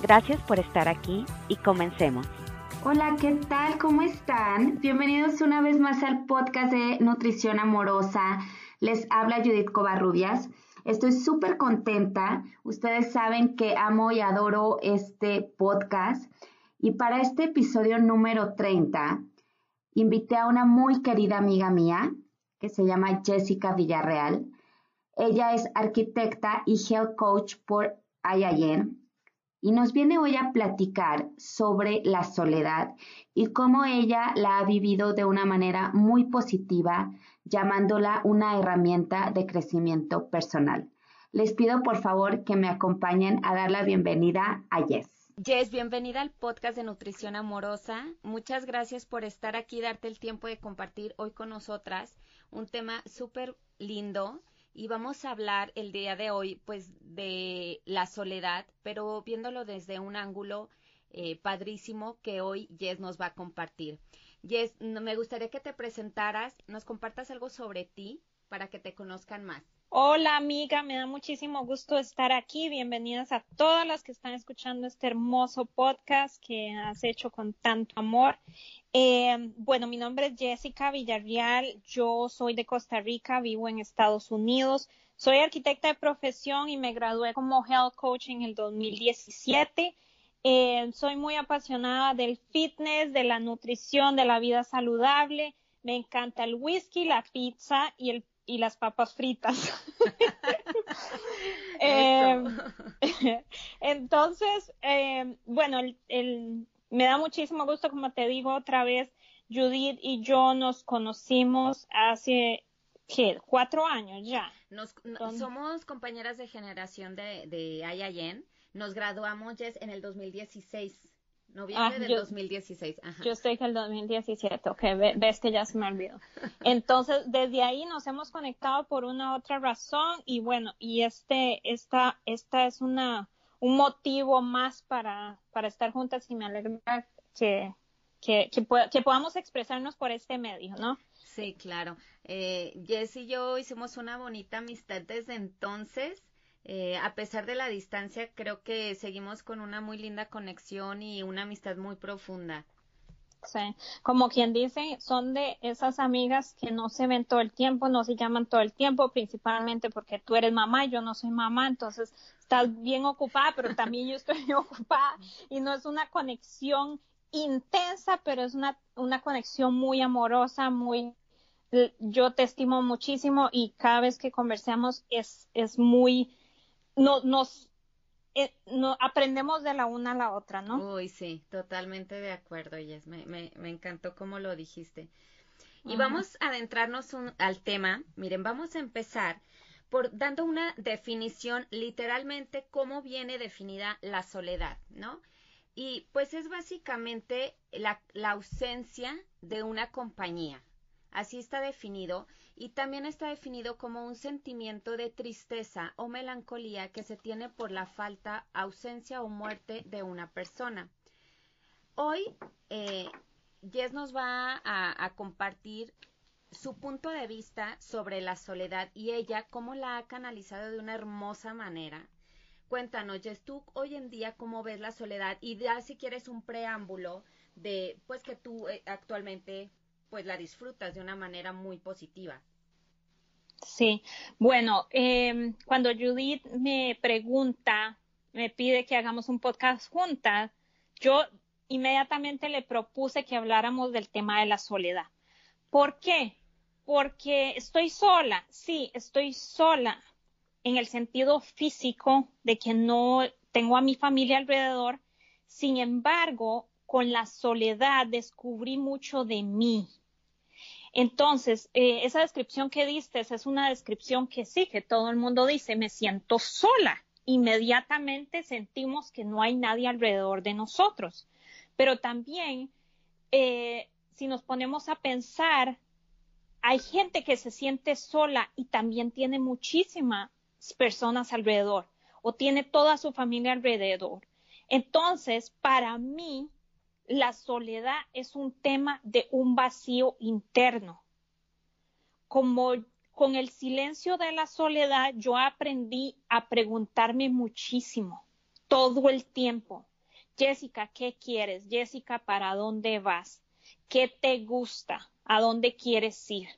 Gracias por estar aquí y comencemos. Hola, ¿qué tal? ¿Cómo están? Bienvenidos una vez más al podcast de Nutrición Amorosa. Les habla Judith Covarrubias. Estoy súper contenta. Ustedes saben que amo y adoro este podcast. Y para este episodio número 30, invité a una muy querida amiga mía que se llama Jessica Villarreal. Ella es arquitecta y health coach por IIN y nos viene hoy a platicar sobre la soledad y cómo ella la ha vivido de una manera muy positiva, llamándola una herramienta de crecimiento personal. Les pido por favor que me acompañen a dar la bienvenida a Jess. Jess, bienvenida al podcast de Nutrición Amorosa. Muchas gracias por estar aquí, darte el tiempo de compartir hoy con nosotras un tema súper lindo y vamos a hablar el día de hoy pues de la soledad, pero viéndolo desde un ángulo eh, padrísimo que hoy Jess nos va a compartir. Jess, me gustaría que te presentaras, nos compartas algo sobre ti para que te conozcan más. Hola amiga, me da muchísimo gusto estar aquí. Bienvenidas a todas las que están escuchando este hermoso podcast que has hecho con tanto amor. Eh, bueno, mi nombre es Jessica Villarreal, yo soy de Costa Rica, vivo en Estados Unidos, soy arquitecta de profesión y me gradué como Health Coach en el 2017. Eh, soy muy apasionada del fitness, de la nutrición, de la vida saludable. Me encanta el whisky, la pizza y, el, y las papas fritas. eh, entonces, eh, bueno, el, el, me da muchísimo gusto, como te digo otra vez, Judith y yo nos conocimos hace ¿qué? cuatro años ya. Nos, somos compañeras de generación de, de IIN. Nos graduamos Jess, en el 2016. Noviembre ah, del 2016. Ajá. Yo sé que el 2017, ok, ves que ya se me olvidó. Entonces, desde ahí nos hemos conectado por una otra razón y bueno, y este, esta, esta es una, un motivo más para, para estar juntas y me alegra que, que, que, podamos expresarnos por este medio, ¿no? Sí, claro. Eh, Jess y yo hicimos una bonita amistad desde entonces. Eh, a pesar de la distancia, creo que seguimos con una muy linda conexión y una amistad muy profunda. Sí, como quien dice, son de esas amigas que no se ven todo el tiempo, no se llaman todo el tiempo, principalmente porque tú eres mamá y yo no soy mamá, entonces estás bien ocupada, pero también yo estoy ocupada y no es una conexión intensa, pero es una, una conexión muy amorosa, muy, yo te estimo muchísimo y cada vez que conversamos es, es muy, no, nos eh, no, aprendemos de la una a la otra, ¿no? Uy, sí, totalmente de acuerdo, Yes. Me, me, me encantó como lo dijiste. Y vamos a adentrarnos al tema. Miren, vamos a empezar por dando una definición literalmente cómo viene definida la soledad, ¿no? Y pues es básicamente la, la ausencia de una compañía. Así está definido y también está definido como un sentimiento de tristeza o melancolía que se tiene por la falta, ausencia o muerte de una persona. Hoy, eh, Jess nos va a, compartir su punto de vista sobre la soledad y ella cómo la ha canalizado de una hermosa manera. Cuéntanos, Jess, tú hoy en día cómo ves la soledad y ya si quieres un preámbulo de pues que tú eh, actualmente pues la disfrutas de una manera muy positiva. Sí, bueno, eh, cuando Judith me pregunta, me pide que hagamos un podcast juntas, yo inmediatamente le propuse que habláramos del tema de la soledad. ¿Por qué? Porque estoy sola, sí, estoy sola en el sentido físico de que no tengo a mi familia alrededor. Sin embargo, con la soledad descubrí mucho de mí. Entonces, eh, esa descripción que diste es una descripción que sí, que todo el mundo dice, me siento sola. Inmediatamente sentimos que no hay nadie alrededor de nosotros. Pero también, eh, si nos ponemos a pensar, hay gente que se siente sola y también tiene muchísimas personas alrededor o tiene toda su familia alrededor. Entonces, para mí, la soledad es un tema de un vacío interno. Como con el silencio de la soledad, yo aprendí a preguntarme muchísimo, todo el tiempo. Jessica, ¿qué quieres? Jessica, ¿para dónde vas? ¿Qué te gusta? ¿A dónde quieres ir?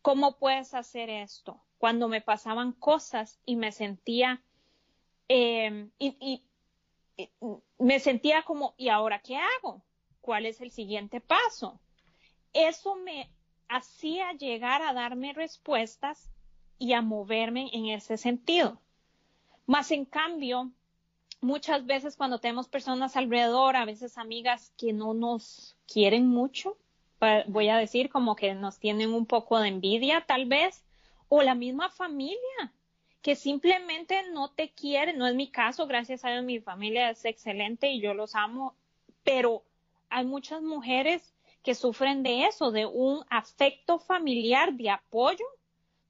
¿Cómo puedes hacer esto? Cuando me pasaban cosas y me sentía, eh, y, me sentía como, ¿y ahora qué hago? ¿Cuál es el siguiente paso? Eso me hacía llegar a darme respuestas y a moverme en ese sentido. Más en cambio, muchas veces cuando tenemos personas alrededor, a veces amigas que no nos quieren mucho, voy a decir como que nos tienen un poco de envidia tal vez, o la misma familia que simplemente no te quiere, no es mi caso, gracias a Dios mi familia es excelente y yo los amo, pero hay muchas mujeres que sufren de eso, de un afecto familiar de apoyo,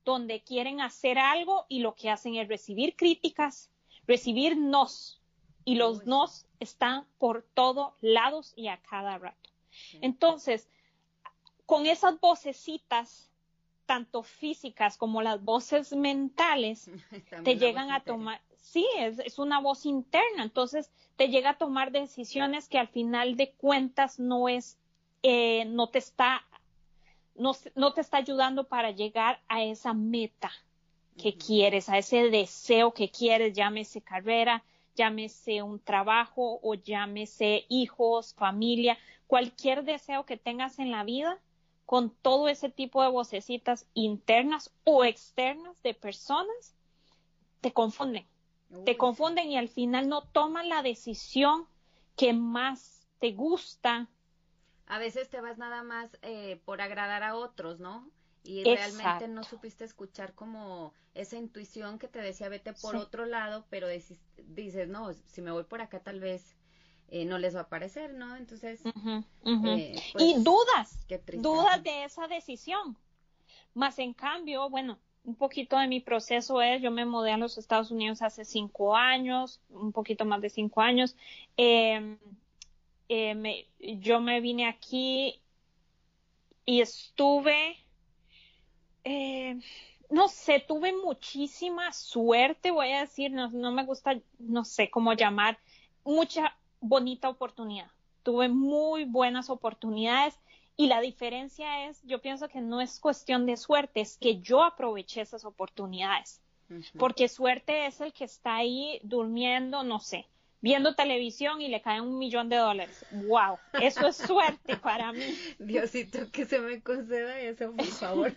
donde quieren hacer algo y lo que hacen es recibir críticas, recibir nos, y los nos están por todos lados y a cada rato. Entonces, con esas vocecitas, tanto físicas como las voces mentales, te llegan a tomar, sí, es, una voz interna, entonces te llega a tomar decisiones que al final de cuentas no es eh, no te está no, te está ayudando para llegar a esa meta que quieres, a ese deseo que quieres, llámese carrera, llámese un trabajo o llámese hijos, familia, cualquier deseo que tengas en la vida, con todo ese tipo de vocecitas internas o externas de personas, te confunden. Te confunden y al final no toman la decisión que más te gusta, a veces te vas nada más eh, por agradar a otros, ¿no? Y realmente no supiste escuchar como esa intuición que te decía vete por otro lado, pero dices, no, si me voy por acá tal vez eh, no les va a parecer, ¿no? Entonces... Eh, pues, y dudas, dudas de esa decisión. Más en cambio, bueno, un poquito de mi proceso es, yo me mudé a los Estados Unidos hace cinco años, un poquito más de cinco años. Eh, eh, yo me vine aquí y estuve, eh, no sé, tuve muchísima suerte, voy a decir, no me gusta, no sé cómo llamar, mucha bonita oportunidad. Tuve muy buenas oportunidades y la diferencia es, yo pienso que no es cuestión de suerte, es que yo aproveché esas oportunidades. Porque suerte es el que está ahí durmiendo, no sé, viendo televisión y le cae un millón de dólares. ¡Wow! Eso es suerte para mí. Diosito, que se me conceda eso, por favor.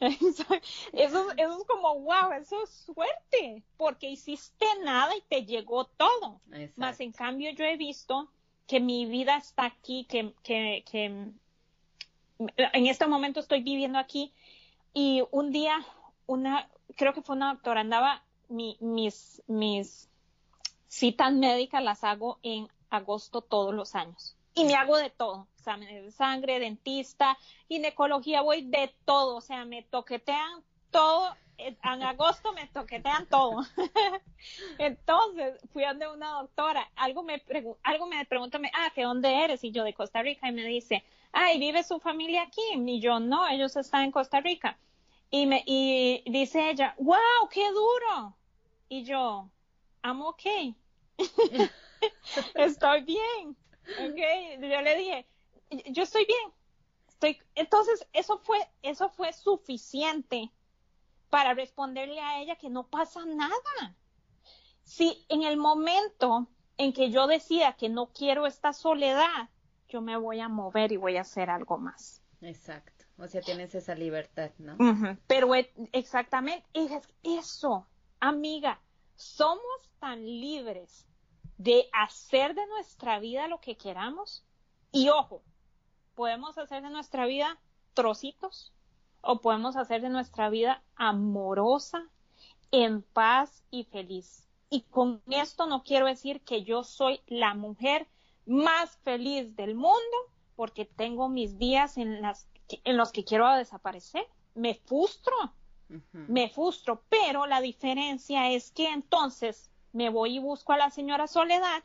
eso, eso, es como, wow, eso es suerte, porque hiciste nada y te llegó todo. Más en cambio, yo he visto que mi vida está aquí, que, que, que en este momento estoy viviendo aquí y un día una, creo que fue una doctora, andaba mi, mis, mis citas médicas las hago en agosto todos los años. Y me hago de todo, de sangre, dentista, ginecología, voy de todo, o sea, me toquetean todo, en agosto me toquetean todo. Entonces, fui a donde una doctora, algo me, algo me pregunta, ah, ¿que dónde eres? Y yo de Costa Rica, y me dice, ay, ¿vive su familia aquí? Y yo, no, ellos están en Costa Rica. Y me, y dice ella, wow, qué duro. Y yo, I'm okay. estoy bien. Okay. Yo le dije, yo estoy bien. Estoy... Entonces, eso fue, eso fue suficiente para responderle a ella que no pasa nada. Si en el momento en que yo decida que no quiero esta soledad, yo me voy a mover y voy a hacer algo más. Exacto. O sea, tienes esa libertad, ¿no? Pero e, exactamente, es eso, amiga, somos tan libres de hacer de nuestra vida lo que queramos. Y ojo, podemos hacer de nuestra vida trocitos o podemos hacer de nuestra vida amorosa, en paz y feliz. Y con esto no quiero decir que yo soy la mujer más feliz del mundo porque tengo mis días en, las, en los que quiero desaparecer. Me frustro, me frustro, pero la diferencia es que entonces me voy y busco a la señora Soledad,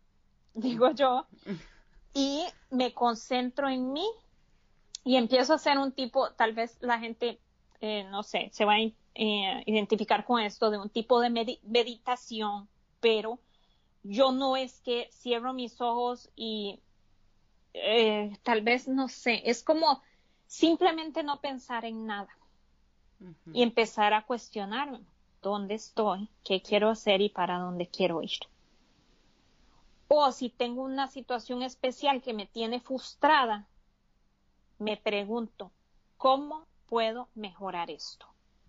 digo yo, y me concentro en mí y empiezo a ser un tipo, tal vez la gente, eh, no sé, se va a eh, identificar con esto de un tipo de meditación, pero yo no es que cierro mis ojos y eh, tal vez, no sé, es como simplemente no pensar en nada y empezar a cuestionarme dónde estoy, qué quiero hacer y para dónde quiero ir. O si tengo una situación especial que me tiene frustrada, me pregunto, ¿cómo puedo mejorar esto?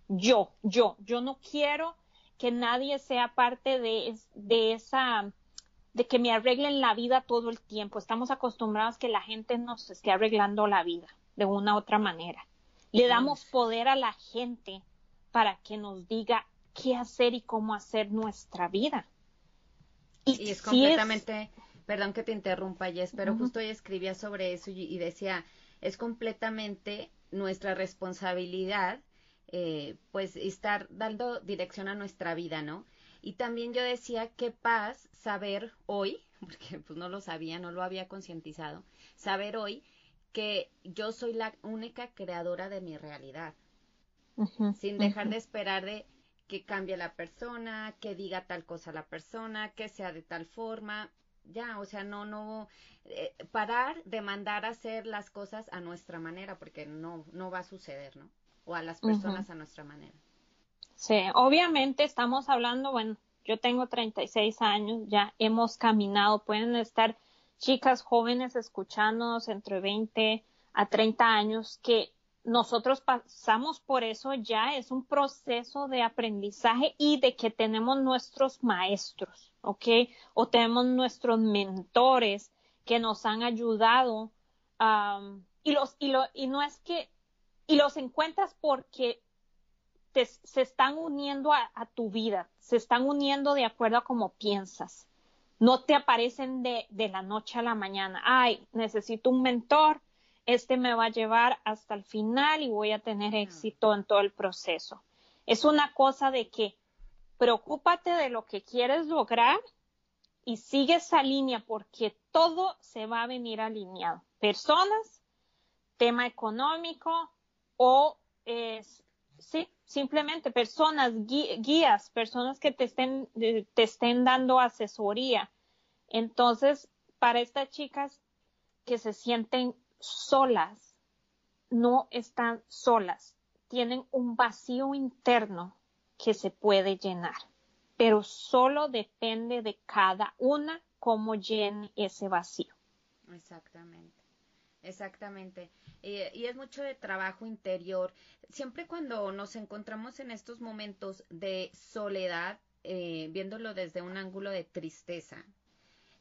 Yo, yo, yo no quiero que nadie sea parte de, de esa, de que me arreglen la vida todo el tiempo. Estamos acostumbrados que la gente nos esté arreglando la vida de una u otra manera. Le damos poder a la gente para que nos diga qué hacer y cómo hacer nuestra vida. Y, es completamente, perdón que te interrumpa, Jess, pero justo hoy escribía sobre eso y, decía, es completamente nuestra responsabilidad eh, pues estar dando dirección a nuestra vida, ¿no? Y también yo decía, qué paz saber hoy, porque pues no lo sabía, no lo había concientizado, saber hoy que yo soy la única creadora de mi realidad, sin dejar de esperar de que cambie la persona, que diga tal cosa la persona, que sea de tal forma, ya, o sea, no, no, eh, parar de mandar a hacer las cosas a nuestra manera, porque no, no va a suceder, ¿no? o a las personas a nuestra manera. Sí, obviamente estamos hablando, bueno, yo tengo 36 años, ya hemos caminado, pueden estar chicas jóvenes escuchándonos entre 20 a 30 años que nosotros pasamos por eso ya es un proceso de aprendizaje y de que tenemos nuestros maestros, ¿ok? O tenemos nuestros mentores que nos han ayudado y los y lo y no es que y los encuentras porque se están uniendo a, tu vida, se están uniendo de acuerdo a cómo piensas. No te aparecen de, de la noche a la mañana. Ay, necesito un mentor, este me va a llevar hasta el final y voy a tener éxito en todo el proceso. Es una cosa de que preocúpate de lo que quieres lograr y sigue esa línea porque todo se va a venir alineado. Personas, tema económico, o es, sí, simplemente personas, guías, personas que te estén, te estén dando asesoría. Entonces, para estas chicas que se sienten solas, no están solas, tienen un vacío interno que se puede llenar, pero solo depende de cada una cómo llene ese vacío. Exactamente, exactamente. Y es mucho de trabajo interior. Siempre cuando nos encontramos en estos momentos de soledad, eh, viéndolo desde un ángulo de tristeza,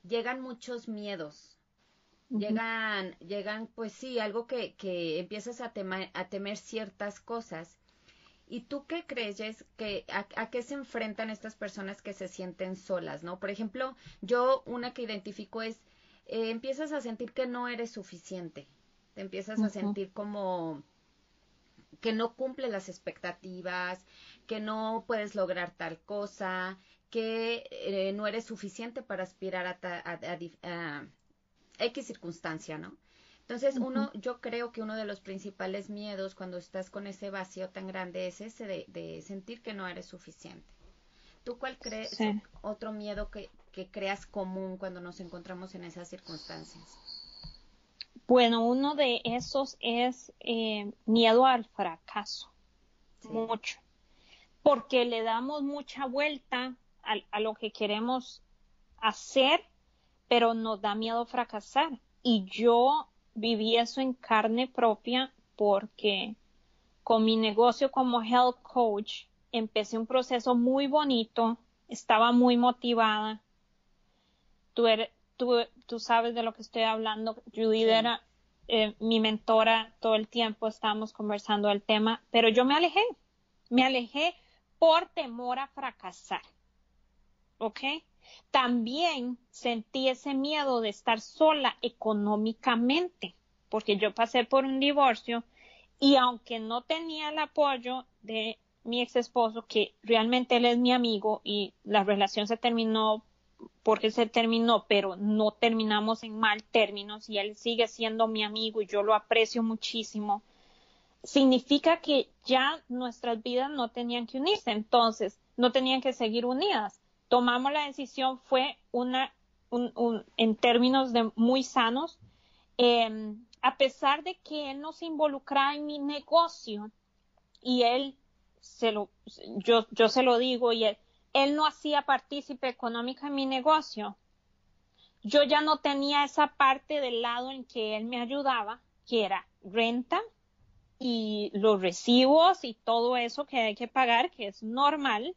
llegan muchos miedos. Llegan, llegan, pues sí, algo que, que empiezas a, a temer ciertas cosas. ¿Y tú qué crees, que a, qué se enfrentan estas personas que se sienten solas, no? Por ejemplo, yo una que identifico es, eh, empiezas a sentir que no eres suficiente, te empiezas a sentir como que no cumple las expectativas, que no puedes lograr tal cosa, que eh, no eres suficiente para aspirar a, X circunstancia, ¿no? Entonces, uno, yo creo que uno de los principales miedos cuando estás con ese vacío tan grande es ese de, sentir que no eres suficiente. ¿Tú cuál crees otro miedo que, que creas común cuando nos encontramos en esas circunstancias? Bueno, uno de esos es eh, miedo al fracaso, mucho, porque le damos mucha vuelta a, lo que queremos hacer, pero nos da miedo fracasar. Y yo viví eso en carne propia porque con mi negocio como health coach empecé un proceso muy bonito, estaba muy motivada. Tú, eres, tú, sabes de lo que estoy hablando. Judith era eh, mi mentora todo el tiempo, estábamos conversando del tema, pero yo me alejé, me alejé por temor a fracasar. ¿Ok? También sentí ese miedo de estar sola económicamente, porque yo pasé por un divorcio y aunque no tenía el apoyo de mi ex esposo, que realmente él es mi amigo y la relación se terminó porque se terminó, pero no terminamos en mal términos y él sigue siendo mi amigo y yo lo aprecio muchísimo, significa que ya nuestras vidas no tenían que unirse, entonces no tenían que seguir unidas. Tomamos la decisión, fue una, un, en términos de muy sanos, em, a pesar de que él no se involucraba en mi negocio y él se lo, yo, yo se lo digo y él, él no hacía partícipe económico en mi negocio. Yo ya no tenía esa parte del lado en que él me ayudaba, que era renta y los recibos y todo eso que hay que pagar, que es normal,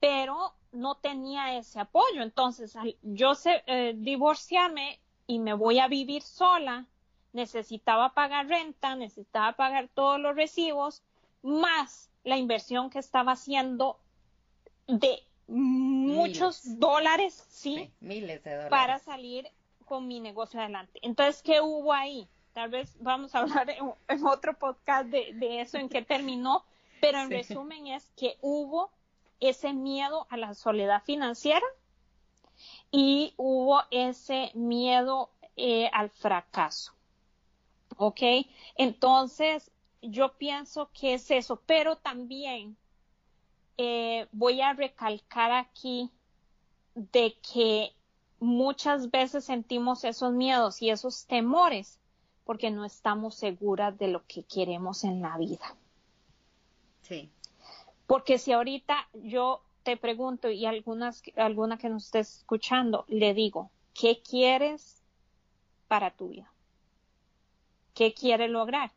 pero no tenía ese apoyo. Entonces, yo sé, eh, divorciarme y me voy a vivir sola, necesitaba pagar renta, necesitaba pagar todos los recibos, más la inversión que estaba haciendo de muchos dólares, ¿sí? Miles de dólares. Para salir con mi negocio adelante. Entonces, ¿qué hubo ahí? Tal vez vamos a hablar en, otro podcast de, eso, en qué terminó, pero en resumen es que hubo ese miedo a la soledad financiera y hubo ese miedo eh, al fracaso. ¿Ok? Entonces, yo pienso que es eso, pero también eh, voy a recalcar aquí de que muchas veces sentimos esos miedos y esos temores porque no estamos seguras de lo que queremos en la vida. Sí. Porque si ahorita yo te pregunto y algunas, alguna que nos estés escuchando, le digo, ¿qué quieres para tu vida? ¿Qué quieres lograr?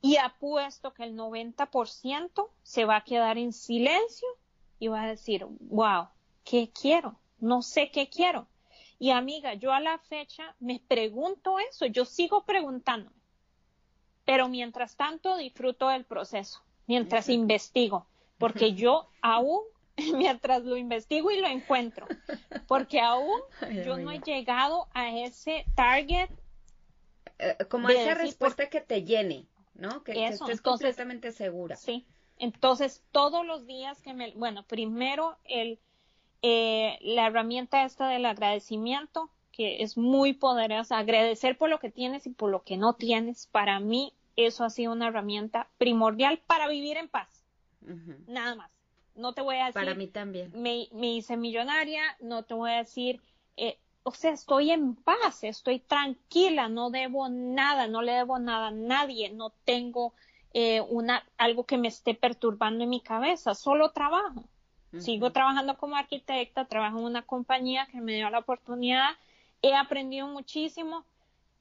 Y apuesto que el 90% se va a quedar en silencio y va a decir, wow, ¿qué quiero? No sé qué quiero. Y amiga, yo a la fecha me pregunto eso, yo sigo preguntándome. Pero mientras tanto disfruto del proceso, mientras investigo, porque yo aún, mientras lo investigo y lo encuentro, porque aún yo no he llegado a ese target. Eh, como esa respuesta que te llene. ¿no? Que, Eso, estés completamente segura. Sí. Entonces, todos los días que me, bueno, primero el, eh, la herramienta esta del agradecimiento, que es muy poderosa, agradecer por lo que tienes y por lo que no tienes, para mí eso ha sido una herramienta primordial para vivir en paz. Nada más. No te voy a decir. Para mí también. Me, me hice millonaria, no te voy a decir, eh, o sea, estoy en paz, estoy tranquila, no debo nada, no le debo nada a nadie, no tengo eh, una, algo que me esté perturbando en mi cabeza, solo trabajo. Sigo trabajando como arquitecta, trabajo en una compañía que me dio la oportunidad, he aprendido muchísimo.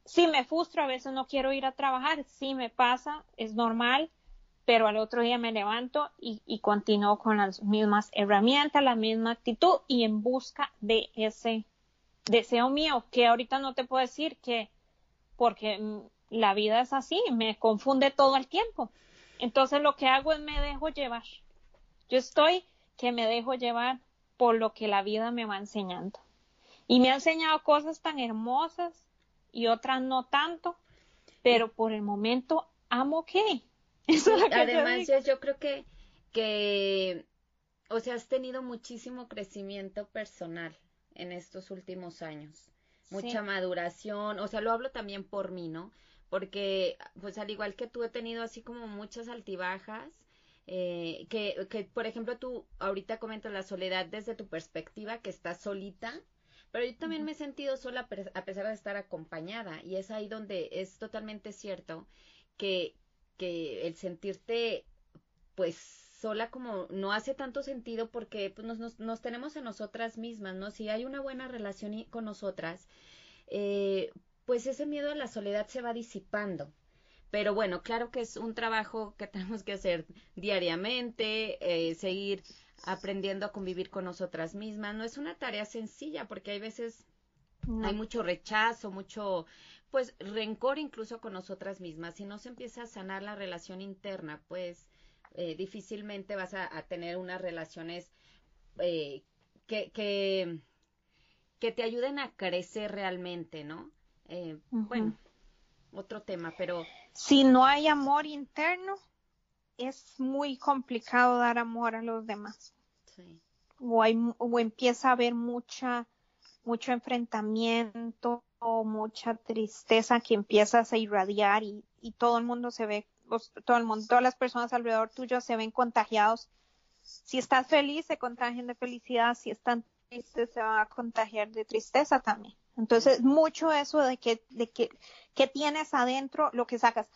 Si me frustro, a veces no quiero ir a trabajar, sí me pasa, es normal, pero al otro día me levanto y, y continúo con las mismas herramientas, la misma actitud y en busca de ese deseo mío, que ahorita no te puedo decir que, porque la vida es así, me confunde todo el tiempo. Entonces lo que hago es me dejo llevar. Yo estoy que me dejo llevar por lo que la vida me va enseñando. Y me ha enseñado cosas tan hermosas y otras no tanto, pero por el momento amo que. Eso además, yo, yo creo que, que, o sea, has tenido muchísimo crecimiento personal en estos últimos años. Mucha maduración, o sea, lo hablo también por mí, ¿no? Porque, pues al igual que tú, he tenido así como muchas altibajas, eh, que, que, por ejemplo, tú ahorita comentas la soledad desde tu perspectiva, que estás solita, pero yo también me he sentido sola a pesar de estar acompañada, y es ahí donde es totalmente cierto que, que el sentirte, pues, sola como no hace tanto sentido porque pues, nos, nos, tenemos en nosotras mismas, ¿no? Si hay una buena relación con nosotras, eh, pues ese miedo a la soledad se va disipando. Pero bueno, claro que es un trabajo que tenemos que hacer diariamente, eh, seguir aprendiendo a convivir con nosotras mismas. No es una tarea sencilla porque hay veces hay mucho rechazo, mucho pues rencor incluso con nosotras mismas. Si no se empieza a sanar la relación interna, pues eh, difícilmente vas a, tener unas relaciones eh, que, que te ayuden a crecer realmente, ¿no? Eh, bueno, otro tema, pero... Si no hay amor interno, es muy complicado dar amor a los demás. Sí. O, hay, o empieza a haber mucha, mucho enfrentamiento mucha tristeza que empiezas a irradiar y, y todo el mundo se ve, todo el mundo, todas las personas alrededor tuyo se ven contagiados. Si estás feliz, se contagian de felicidad. Si están tristes, se van a contagiar de tristeza también. Entonces, mucho eso de que, de que, que tienes adentro, lo que sacas.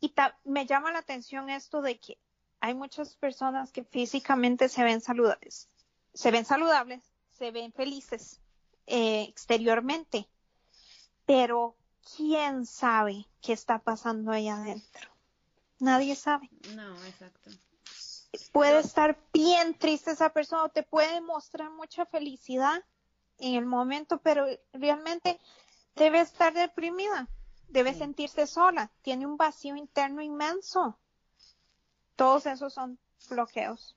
Y me llama la atención esto de que hay muchas personas que físicamente se ven saludables, se ven saludables, se ven felices eh, exteriormente, pero ¿quién sabe qué está pasando ahí adentro? Nadie sabe. No, exacto. Puede estar bien triste esa persona o te puede mostrar mucha felicidad en el momento, pero realmente debe estar deprimida debe sentirse sola, tiene un vacío interno inmenso. Todos esos son bloqueos.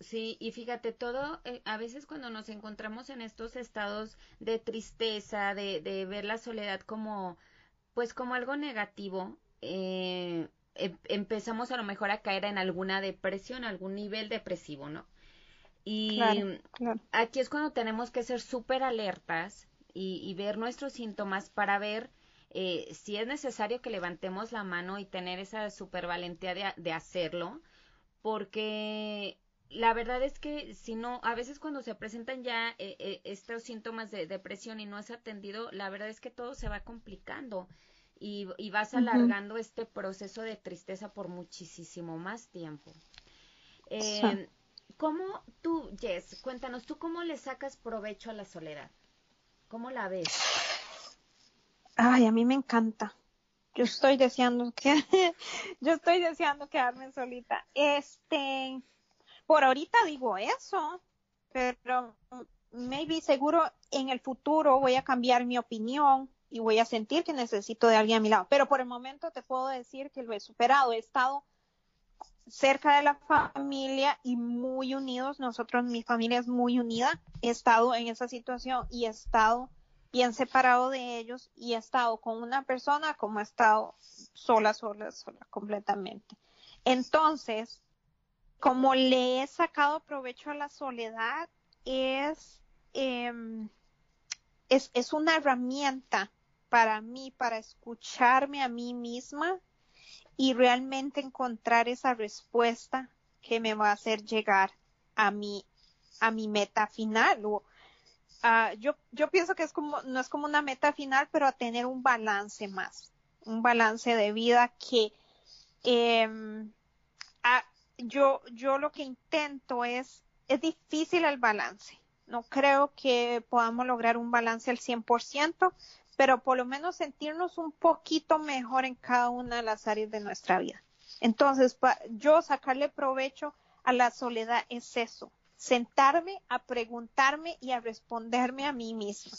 Sí, y fíjate, todo, eh, a veces cuando nos encontramos en estos estados de tristeza, de, de ver la soledad como, pues como algo negativo, eh, em, empezamos a lo mejor a caer en alguna depresión, algún nivel depresivo, ¿no? Y aquí es cuando tenemos que ser súper alertas y, y, ver nuestros síntomas para ver eh, si es necesario que levantemos la mano y tener esa super valentía de, hacerlo, porque la verdad es que si no, a veces cuando se presentan ya eh, eh, estos síntomas de depresión y no es atendido, la verdad es que todo se va complicando y, vas alargando este proceso de tristeza por muchísimo más tiempo. Eh, ¿Cómo tú, Jess, cuéntanos, tú cómo le sacas provecho a la soledad? ¿Cómo la ves? Ay, a mí me encanta. Yo estoy deseando que, yo estoy deseando quedarme solita. Este, por ahorita digo eso, pero maybe seguro en el futuro voy a cambiar mi opinión y voy a sentir que necesito de alguien a mi lado. Pero por el momento te puedo decir que lo he superado. He estado cerca de la familia y muy unidos. Nosotros, mi familia es muy unida. He estado en esa situación y he estado bien separado de ellos y he estado con una persona como he estado sola, sola, sola, completamente. Entonces, como le he sacado provecho a la soledad, es, em, es, es una herramienta para mí, para escucharme a mí misma y realmente encontrar esa respuesta que me va a hacer llegar a mi, a mi meta final o, Ah, yo, yo pienso que es como, no es como una meta final, pero a tener un balance más, un balance de vida que em, yo, yo lo que intento es, es difícil el balance. No creo que podamos lograr un balance al 100%, pero por lo menos sentirnos un poquito mejor en cada una de las áreas de nuestra vida. Entonces, yo sacarle provecho a la soledad es eso, sentarme a preguntarme y a responderme a mí misma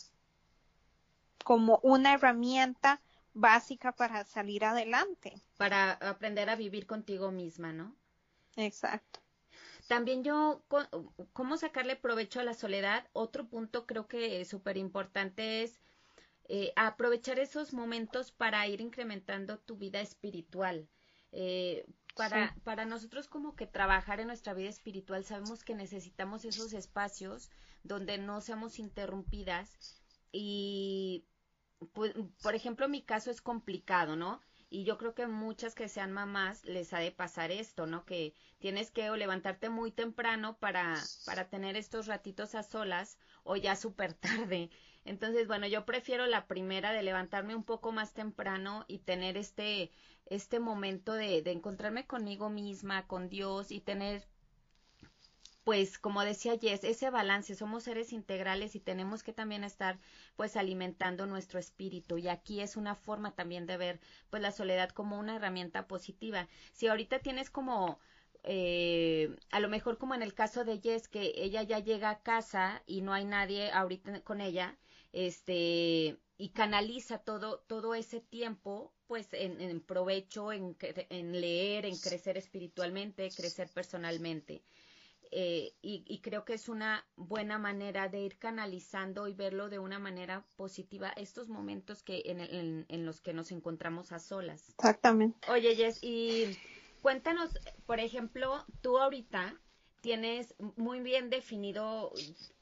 como una herramienta básica para salir adelante. Para aprender a vivir contigo misma, ¿no? Exacto. También yo, ¿cómo sacarle provecho a la soledad? Otro punto creo que es súper importante es eh, aprovechar esos momentos para ir incrementando tu vida espiritual. Eh, para, para nosotros como que trabajar en nuestra vida espiritual sabemos que necesitamos esos espacios donde no seamos interrumpidas y pues, por ejemplo mi caso es complicado, ¿no? Y yo creo que muchas que sean mamás les ha de pasar esto, ¿no? Que tienes que o levantarte muy temprano para, para tener estos ratitos a solas o ya súper tarde. Entonces, bueno, yo prefiero la primera de levantarme un poco más temprano y tener este, este momento de, de encontrarme conmigo misma, con Dios y tener pues como decía Jess, ese balance, somos seres integrales y tenemos que también estar pues alimentando nuestro espíritu. Y aquí es una forma también de ver pues la soledad como una herramienta positiva. Si ahorita tienes como eh, a lo mejor como en el caso de Jess que ella ya llega a casa y no hay nadie ahorita con ella, este y canaliza todo todo ese tiempo pues en, provecho en, en, leer en crecer espiritualmente crecer personalmente eh, y, creo que es una buena manera de ir canalizando y verlo de una manera positiva estos momentos que en, en, los que nos encontramos a solas. Exactamente. Oye, Jess, y cuéntanos, por ejemplo, tú ahorita tienes muy bien definido,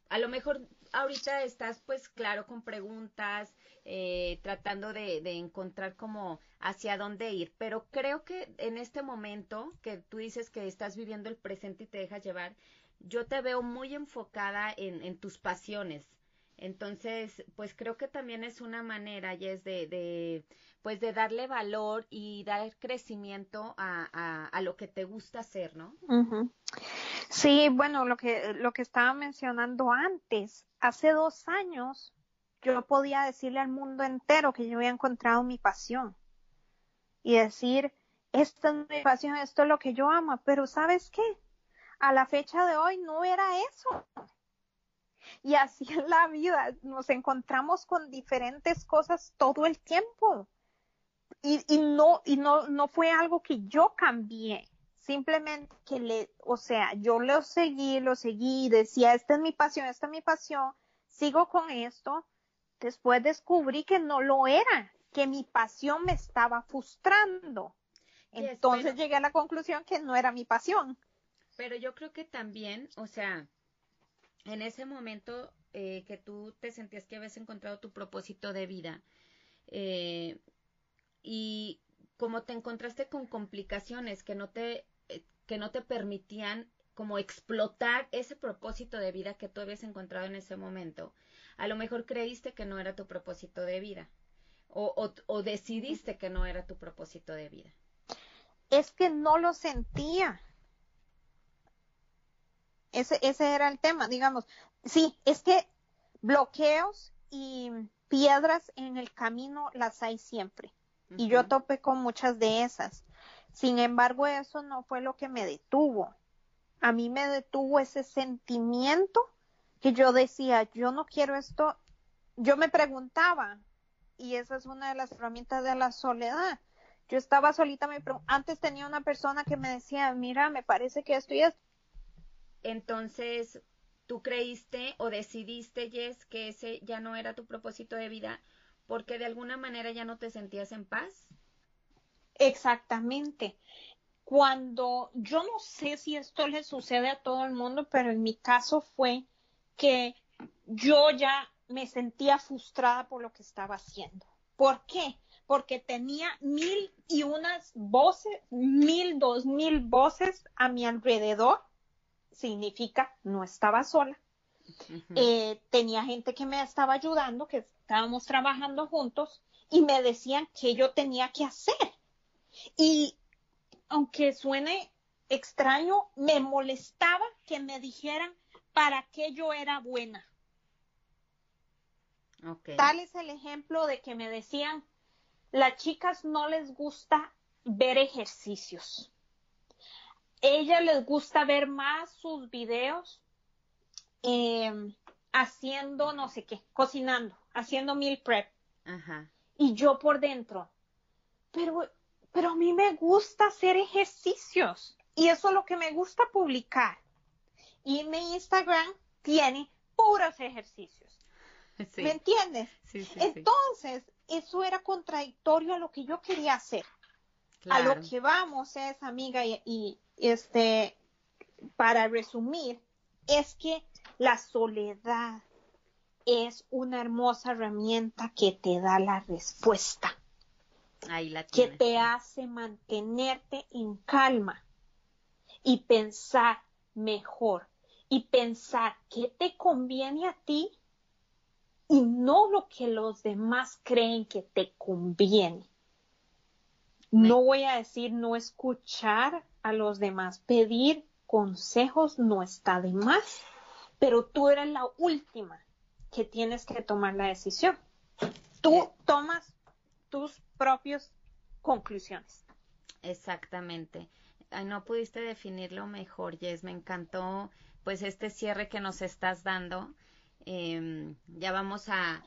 a lo mejor ahorita estás pues claro con preguntas, eh, tratando de, de, encontrar como hacia dónde ir, pero creo que en este momento que tú dices que estás viviendo el presente y te dejas llevar, yo te veo muy enfocada en, tus pasiones. Entonces, pues creo que también es una manera, y es de, de, pues de darle valor y dar crecimiento a, a, a lo que te gusta hacer, ¿no? Sí, bueno, lo que, lo que estaba mencionando antes, hace dos años yo podía decirle al mundo entero que yo había encontrado mi pasión y decir, esta es mi pasión, esto es lo que yo amo, pero ¿sabes qué? A la fecha de hoy no era eso. Y así en la vida, nos encontramos con diferentes cosas todo el tiempo. Y, y no, y no, no fue algo que yo cambié simplemente que le, o sea, yo lo seguí, lo seguí, decía, esta es mi pasión, esta es mi pasión, sigo con esto, después descubrí que no lo era, que mi pasión me estaba frustrando. Entonces llegué a la conclusión que no era mi pasión. Pero yo creo que también, o sea, en ese momento eh, que tú te sentías que habías encontrado tu propósito de vida, eh, y como te encontraste con complicaciones que no te que no te permitían como explotar ese propósito de vida que tú habías encontrado en ese momento. A lo mejor creíste que no era tu propósito de vida o, o, decidiste que no era tu propósito de vida. Es que no lo sentía. Ese, ese era el tema, digamos. Sí, es que bloqueos y piedras en el camino las hay siempre. Y yo topé con muchas de esas. Sin embargo, eso no fue lo que me detuvo. A mí me detuvo ese sentimiento que yo decía, yo no quiero esto. Yo me preguntaba, y esa es una de las herramientas de la soledad. Yo estaba solita, me antes tenía una persona que me decía, mira, me parece que esto y esto. Entonces, ¿tú creíste o decidiste, Jess, que ese ya no era tu propósito de vida porque de alguna manera ya no te sentías en paz? Exactamente. Cuando yo no sé si esto le sucede a todo el mundo, pero en mi caso fue que yo ya me sentía frustrada por lo que estaba haciendo. ¿Por qué? Porque tenía mil y unas voces, mil, dos mil voces a mi alrededor. Significa no estaba sola. Eh, tenía gente que me estaba ayudando, que estábamos trabajando juntos y me decían qué yo tenía que hacer. Y aunque suene extraño, me molestaba que me dijeran para qué yo era buena. Tal es el ejemplo de que me decían, las chicas no les gusta ver ejercicios. Ella les gusta ver más sus videos em, haciendo no sé qué, cocinando, haciendo meal prep. Y yo por dentro, pero pero a mí me gusta hacer ejercicios y eso es lo que me gusta publicar. Y mi Instagram tiene puros ejercicios. ¿Me entiendes? Entonces, eso era contradictorio a lo que yo quería hacer. A lo que vamos es, amiga, y este, para resumir, es que la soledad es una hermosa herramienta que te da la respuesta que te hace mantenerte en calma y pensar mejor y pensar qué te conviene a ti y no lo que los demás creen que te conviene. No voy a decir no escuchar a los demás, pedir consejos no está de más, pero tú eres la última que tienes que tomar la decisión. Tú tomas tus propias conclusiones. Exactamente. no pudiste definirlo mejor, Jess. Me encantó pues este cierre que nos estás dando. Em, ya vamos a,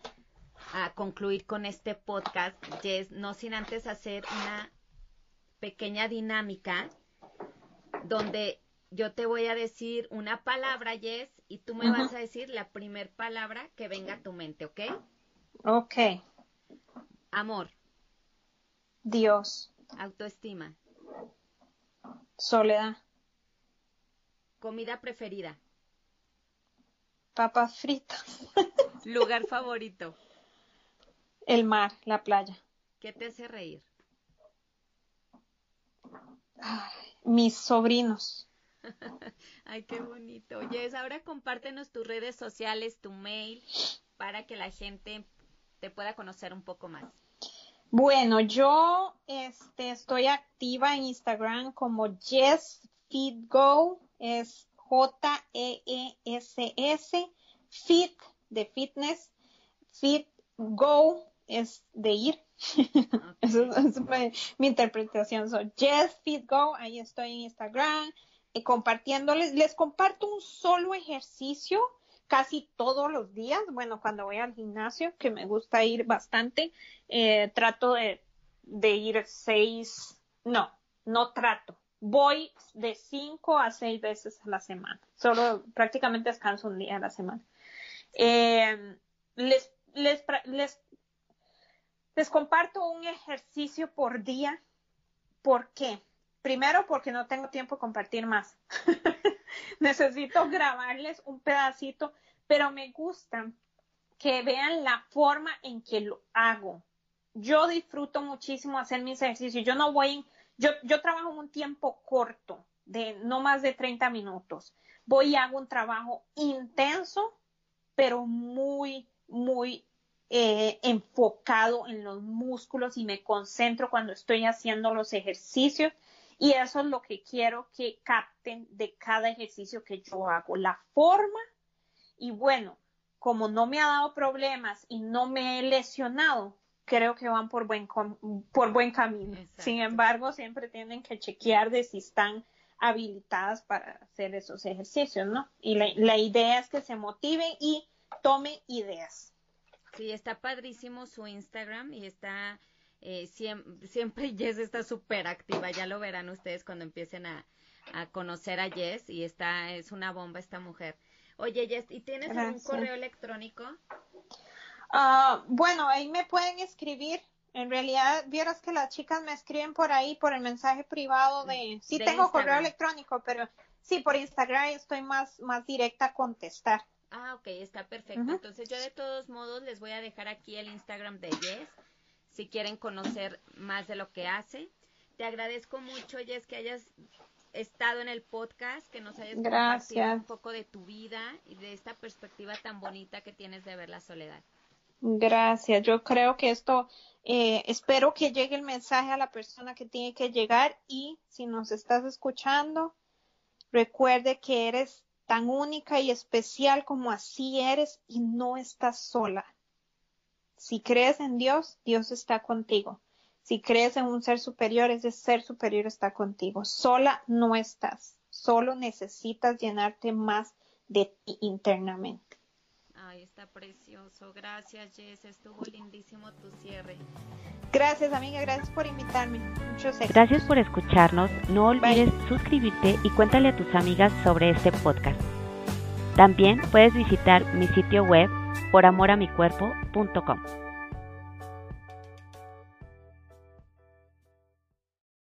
a concluir con este podcast, Jess, no sin antes hacer una pequeña dinámica donde yo te voy a decir una palabra, Jess, y tú me vas a decir la primer palabra que venga a tu mente, ¿ok? Ok. Amor. Dios. Autoestima. Soledad. Comida preferida. Papas fritas. Lugar favorito. El mar, la playa. ¿Qué te hace reír? mis sobrinos. Ay, qué bonito. Oye, ahora compártenos tus redes sociales, tu mail, para que la gente te pueda conocer un poco más. Bueno, yo este, estoy activa en Instagram como JessFitGo, es J-E-E-S-S, Fit de fitness, Fit Go es de ir. Esa es, mi, interpretación. So, Jess Fit Go, ahí estoy en Instagram eh, compartiéndoles. Les comparto un solo ejercicio casi todos los días. Bueno, cuando voy al gimnasio, que me gusta ir bastante, eh, trato de, de ir seis, no, no trato. Voy de cinco a seis veces a la semana. Solo prácticamente descanso un día a la semana. Eh, les, les, les les comparto un ejercicio por día. ¿Por qué? Primero porque no tengo tiempo de compartir más. Necesito grabarles un pedacito, pero me gusta que vean la forma en que lo hago. Yo disfruto muchísimo hacer mis ejercicios. Yo no voy, yo, trabajo un tiempo corto, de no más de 30 minutos. Voy y hago un trabajo intenso, pero muy, muy eh, enfocado en los músculos y me concentro cuando estoy haciendo los ejercicios. Y eso es lo que quiero que capten de cada ejercicio que yo hago. La forma y bueno, como no me ha dado problemas y no me he lesionado, creo que van por buen, por buen camino. Sin embargo, siempre tienen que chequear de si están habilitadas para hacer esos ejercicios, ¿no? Y la, la idea es que se motiven y tomen ideas. Sí, está padrísimo su Instagram y está eh, siempre, siempre Jess está súper activa, ya lo verán ustedes cuando empiecen a, conocer a Jess y está, es una bomba esta mujer. Oye Jess, ¿y tienes algún correo electrónico? Ah, bueno, ahí me pueden escribir. En realidad, vieras que las chicas me escriben por ahí, por el mensaje privado de... Sí tengo correo electrónico, pero sí, por Instagram estoy más, más directa a contestar. Ah, ok, está perfecto. Entonces yo de todos modos les voy a dejar aquí el Instagram de Jess si quieren conocer más de lo que hace. Te agradezco mucho, Jess, que hayas estado en el podcast, que nos hayas compartido un poco de tu vida y de esta perspectiva tan bonita que tienes de ver la soledad. Gracias. Yo creo que esto, eh, espero que llegue el mensaje a la persona que tiene que llegar y si nos estás escuchando, recuerde que eres tan única y especial como así eres y no estás sola. Si crees en Dios, Dios está contigo. Si crees en un ser superior, ese ser superior está contigo. Sola no estás. Solo necesitas llenarte más de ti internamente. Ay, está precioso. Gracias, Jess. Estuvo lindísimo tu cierre. Gracias, amiga. Gracias por invitarme. Muchos Gracias por escucharnos. No olvides suscribirte y cuéntale a tus amigas sobre este podcast. También puedes visitar mi sitio web poramoramicuerpo.com.